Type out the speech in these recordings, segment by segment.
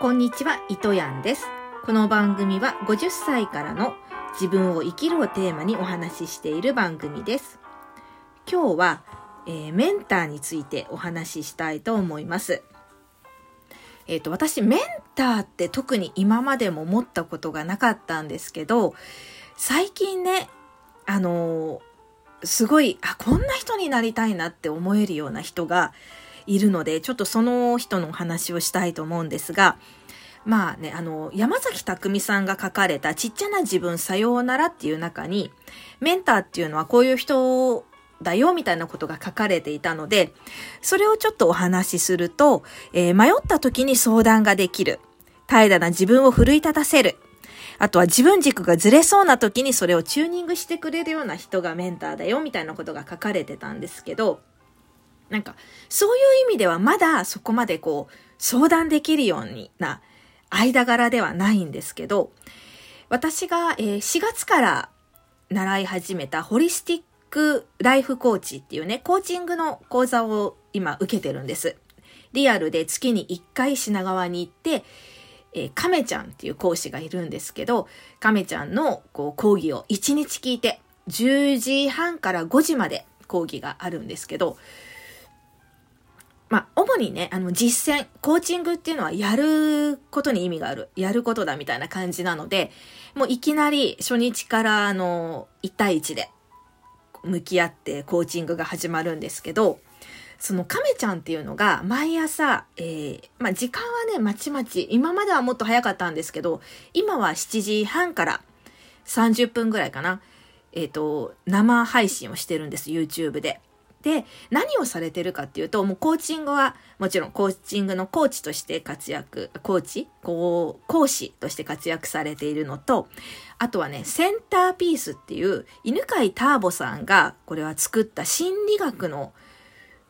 こんにちは、糸やんです。この番組は50歳からの自分を生きるをテーマにお話ししている番組です。今日は、えーメンターについてお話ししたいと思います。えっ、と、私、メンターって特に今までも持ったことがなかったんですけど、最近ね、あのーすごい、あ、こんな人になりたいなって思えるような人がいるので、ちょっとその人のお話をしたいと思うんですが、まあね、あの、山崎匠さんが書かれたちっちゃな自分さようならっていう中に、メンターっていうのはこういう人だよみたいなことが書かれていたので、それをちょっとお話しすると、えー迷った時に相談ができる。怠惰な自分を奮い立たせる。あとは自分軸がずれそうな時にそれをチューニングしてくれるような人がメンターだよみたいなことが書かれてたんですけど、なんか、そういう意味ではまだそこまでこう、相談できるようにな間柄ではないんですけど、私が、4月から習い始めたホリスティックライフコーチっていうね、コーチングの講座を今受けてるんです。リアルで月に1回品川に行って、えー、亀ちゃんっていう講師がいるんですけど、亀ちゃんのこう講義を1日聞いて、10時半から5時まで講義があるんですけど、まあ、主にね、あの、実践、コーチングっていうのはやることに意味がある。やることだみたいな感じなので、もういきなり初日から、あの、1対1で向き合ってコーチングが始まるんですけど、その亀ちゃんっていうのが毎朝、えー、まあ、時間はね、まちまち、今まではもっと早かったんですけど、今は7時半から30分ぐらいかな。えっ、と、生配信をしてるんです、YouTube で。で、何をされてるかっていうと、もうコーチングは、もちろんコーチングのコーチとして活躍、コーチ？こう、講師として活躍されているのと、あとはね、センターピースっていう、犬飼ターボさんが、これは作った心理学の、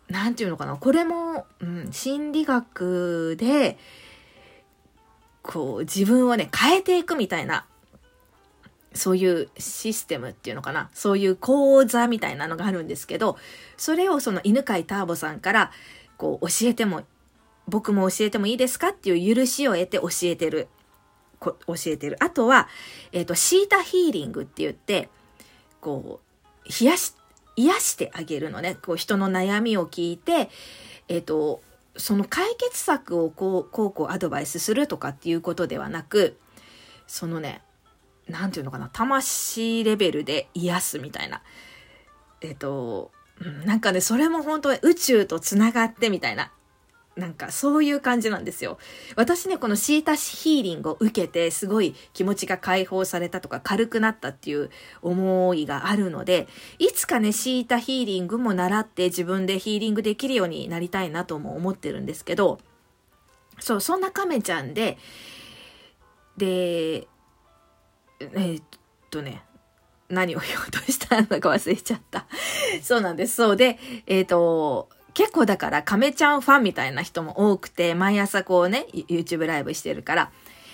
なんていうのかな、これも、うん、心理学で、こう、自分をね、変えていくみたいな、そういうシステムっていうのかな。そういう講座みたいなのがあるんですけど、それをその犬飼ターボさんから、こう教えても、僕も教えてもいいですかっていう許しを得て教えてる。こ教えてる。あとは、えっ、と、シータヒーリングって言って、こう、冷やし、癒してあげるのね。こう、人の悩みを聞いて、えっ、と、その解決策をこう、こうこうアドバイスするとかっていうことではなく、そのね、なんていうのかな、魂レベルで癒すみたいな。えっと、なんかね、それも本当に宇宙とつながってみたいな。なんかそういう感じなんですよ。私ね、このシータヒーリングを受けて、すごい気持ちが解放されたとか軽くなったっていう思いがあるので、いつかね、シータヒーリングも習って自分でヒーリングできるようになりたいなとも思ってるんですけど、そう、そんな亀ちゃんで、で、えーっとね、何を言おうとしたのか忘れちゃった。そうなんです。そうで、えーっと、結構だから亀ちゃんファンみたいな人も多くて、毎朝こうね、YouTube ライブしてるから、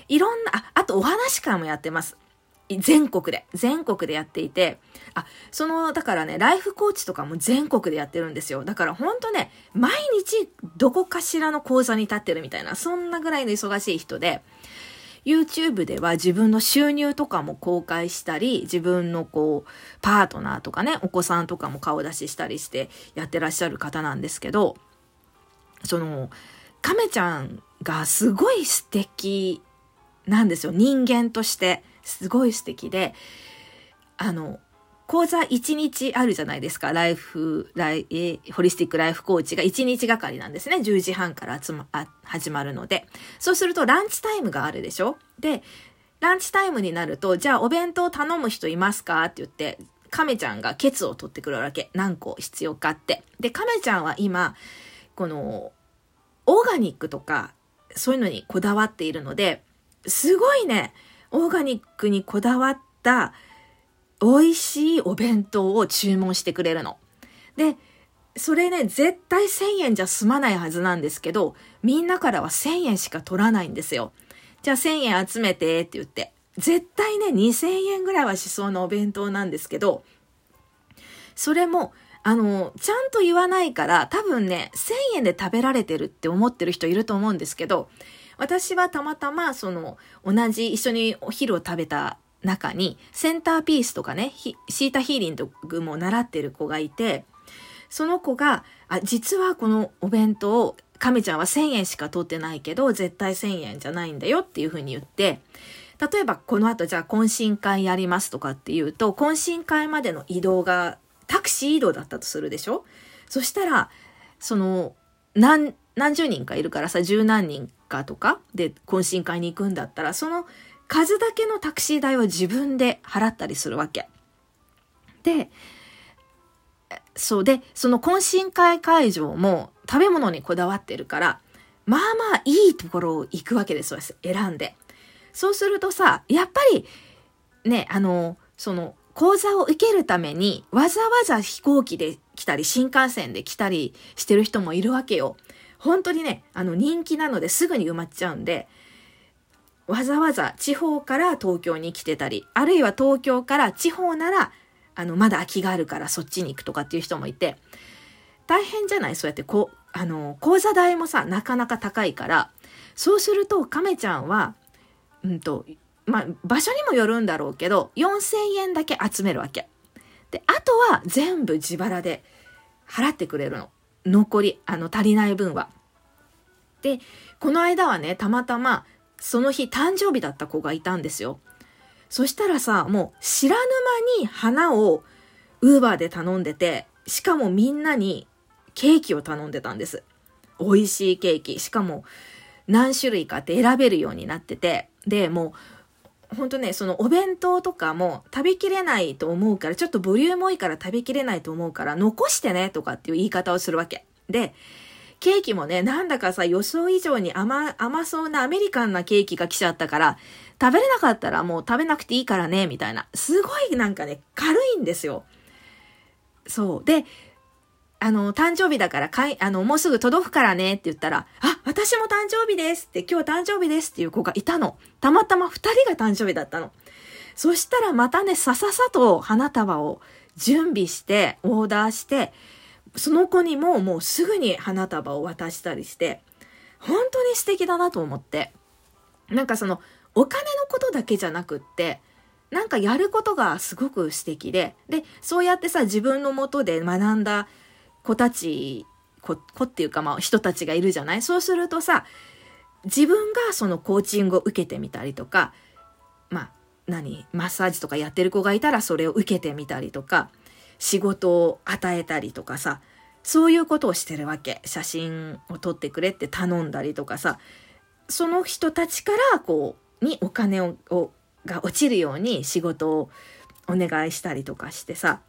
いろんな、あ、あとお話会もやってます。全国で、全国でやっていて、あ、その、だからね、ライフコーチとかも全国でやってるんですよ。だからほんとね、毎日どこかしらの講座に立ってるみたいな、そんなぐらいの忙しい人で、YouTube では自分の収入とかも公開したり、自分のこう、パートナーとかね、お子さんとかも顔出ししたりしてやってらっしゃる方なんですけど、その、亀ちゃんがすごい素敵なんですよ。人間として。すごい素敵で、あの、講座1日あるじゃないですか。ライフ、ライ、えーホリスティックライフコーチが1日がかりなんですね。10時半から集ま、あ始まるので。そうするとランチタイムがあるでしょ？で、ランチタイムになると、じゃあお弁当頼む人いますか？って言って、亀ちゃんがケツを取ってくるわけ。何個必要かって。で、亀ちゃんは今、この、オーガニックとか、そういうのにこだわっているので、すごいね、オーガニックにこだわった美味しいお弁当を注文してくれるの。で、それね、絶対1000円じゃ済まないはずなんですけど、みんなからは1000円しか取らないんですよ。じゃあ1000円集めてって言って。絶対ね、2000円ぐらいはしそうなお弁当なんですけど、それも、あの、ちゃんと言わないから、多分ね、1000円で食べられてるって思ってる人いると思うんですけど、私はたまたまその同じ一緒にお昼を食べた中にセンターピースとかね、シータヒーリングも習ってる子がいて、その子が、あ、実はこのお弁当を、亀ちゃんは1000円しか取ってないけど、絶対1000円じゃないんだよっていうふうに言って、例えばこの後じゃあ懇親会やりますとかっていうと、懇親会までの移動がタクシー移動だったとするでしょ？そしたら、その、何、何十人かいるからさ、十何人かとかで懇親会に行くんだったら、その数だけのタクシー代は自分で払ったりするわけ。で、そうで、その懇親会会場も食べ物にこだわってるから、まあまあいいところを行くわけですよ、選んで。そうするとさ、やっぱり、ね、あの、その、講座を受けるために、わざわざ飛行機で来たり、新幹線で来たりしてる人もいるわけよ。本当にね、あの人気なのですぐに埋まっちゃうんで、わざわざ地方から東京に来てたり、あるいは東京から地方なら、あの、まだ空きがあるからそっちに行くとかっていう人もいて、大変じゃない？そうやってこう、あの、講座代もさ、なかなか高いから、そうすると、亀ちゃんは、うんと、まあ、場所にもよるんだろうけど、4000円だけ集めるわけ。で、あとは全部自腹で払ってくれるの。残り、あの、足りない分は。で、この間はね、たまたま、その日誕生日だった子がいたんですよ。そしたらさ、もう知らぬ間に花をウーバーで頼んでて、しかもみんなにケーキを頼んでたんです。美味しいケーキ。しかも何種類かって選べるようになってて、で、もう、ほんとね、そのお弁当とかも食べきれないと思うから、ちょっとボリューム多いから食べきれないと思うから、残してねとかっていう言い方をするわけ。で、ケーキもね、なんだかさ、予想以上に甘、甘そうなアメリカンなケーキが来ちゃったから、食べれなかったらもう食べなくていいからね、みたいな。すごいなんかね、軽いんですよ。そう。で、あの、誕生日だからかい、あの、もうすぐ届くからねって言ったら、あ、私も誕生日ですって、今日誕生日ですっていう子がいたの。たまたま二人が誕生日だったの。そしたらまたね、さささと花束を準備して、オーダーして、その子にももうすぐに花束を渡したりして、本当に素敵だなと思って。なんかその、お金のことだけじゃなくって、なんかやることがすごく素敵で、で、そうやってさ、自分のもとで学んだ子たち、子子っていうかまあ人たちがいるじゃない？そうするとさ、自分がそのコーチングを受けてみたりとか、まあ、何？マッサージとかやってる子がいたらそれを受けてみたりとか、仕事を与えたりとかさ、そういうことをしてるわけ。写真を撮ってくれって頼んだりとかさ、その人たちからこう、にお金を、が落ちるように仕事をお願いしたりとかしてさ。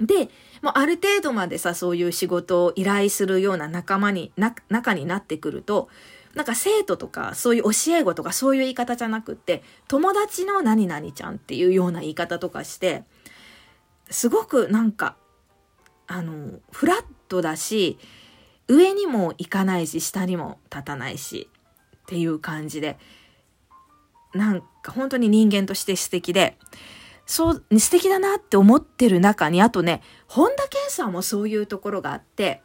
で、もうある程度までさ、そういう仕事を依頼するような仲間に、な、中になってくると、なんか生徒とかそういう教え子とかそういう言い方じゃなくって、友達の何々ちゃんっていうような言い方とかして、すごくなんか、あの、フラットだし、上にも行かないし、下にも立たないし、っていう感じで、なんか本当に人間として素敵で、そう、素敵だなって思ってる中に、あとね、本田健さんもそういうところがあって、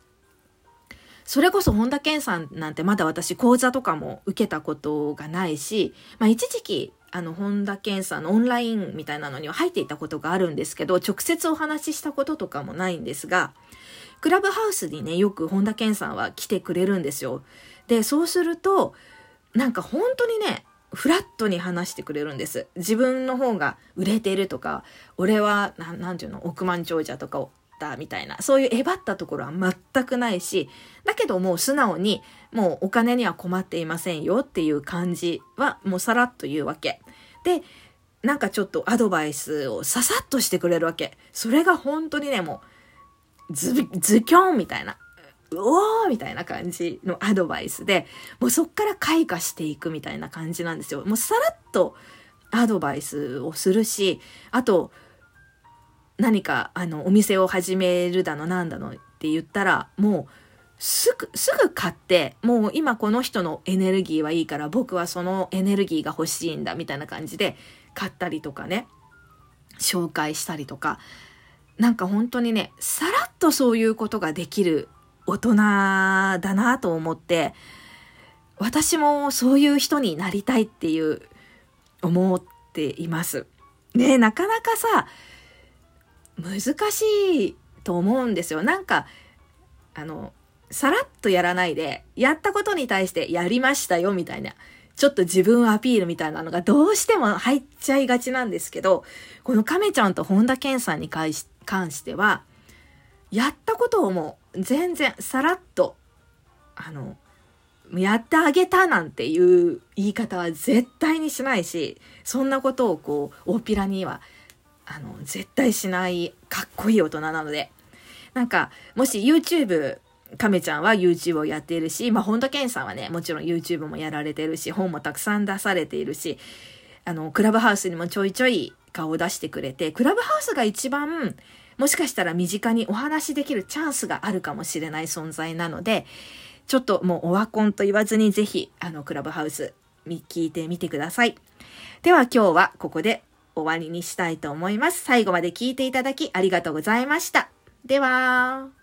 それこそ本田健さんなんてまだ私講座とかも受けたことがないし、まあ一時期あの、本田健さんのオンラインみたいなのには入っていたことがあるんですけど、直接お話ししたこととかもないんですが、クラブハウスにね、よく本田健さんは来てくれるんですよ。で、そうすると、なんか本当にね、フラットに話してくれるんです。自分の方が売れてるとか、俺は、ななんていうの、億万長者とか、ったみたいな、そういうえばったところは全くないし、だけどもう素直に、もうお金には困っていませんよっていう感じはもうさらっと言うわけ。で、なんかちょっとアドバイスをささっとしてくれるわけ。それが本当にね、もう、ズ、ズキョンみたいな。うおーみたいな感じのアドバイスで、もうそっから開花していくみたいな感じなんですよ。もうさらっとアドバイスをするし、あと、何かあのお店を始めるだのなんだのって言ったらもうすぐすぐ買ってもう今この人のエネルギーはいいから僕はそのエネルギーが欲しいんだみたいな感じで買ったりとかね紹介したりとかなんか本当にねさらっとそういうことができる大人だなと思って私もそういう人になりたいっていう思っています。ねなかなかさ、難しいと思うんですよ。なんか、あの、さらっとやらないで、やったことに対してやりましたよみたいな、ちょっと自分アピールみたいなのがどうしても入っちゃいがちなんですけど、この亀ちゃんと本田健さんに関しては、やったことをもう全然さらっと、あの、やってあげたなんていう言い方は絶対にしないし、そんなことをこう、大っぴらには、あの、絶対しないかっこいい大人なので。なんか、もし YouTube、亀ちゃんは YouTube をやっているし、まあ、本田健さんはね、もちろん YouTube もやられてるし、本もたくさん出されているし、あの、クラブハウスにもちょいちょい顔を出してくれて、クラブハウスが一番、もしかしたら身近にお話しできるチャンスがあるかもしれない存在なので、ちょっともうオワコンと言わずにぜひ、あの、クラブハウス、聞いてみてください。では今日はここで終わりにしたいと思います。最後まで聞いていただきありがとうございました。では。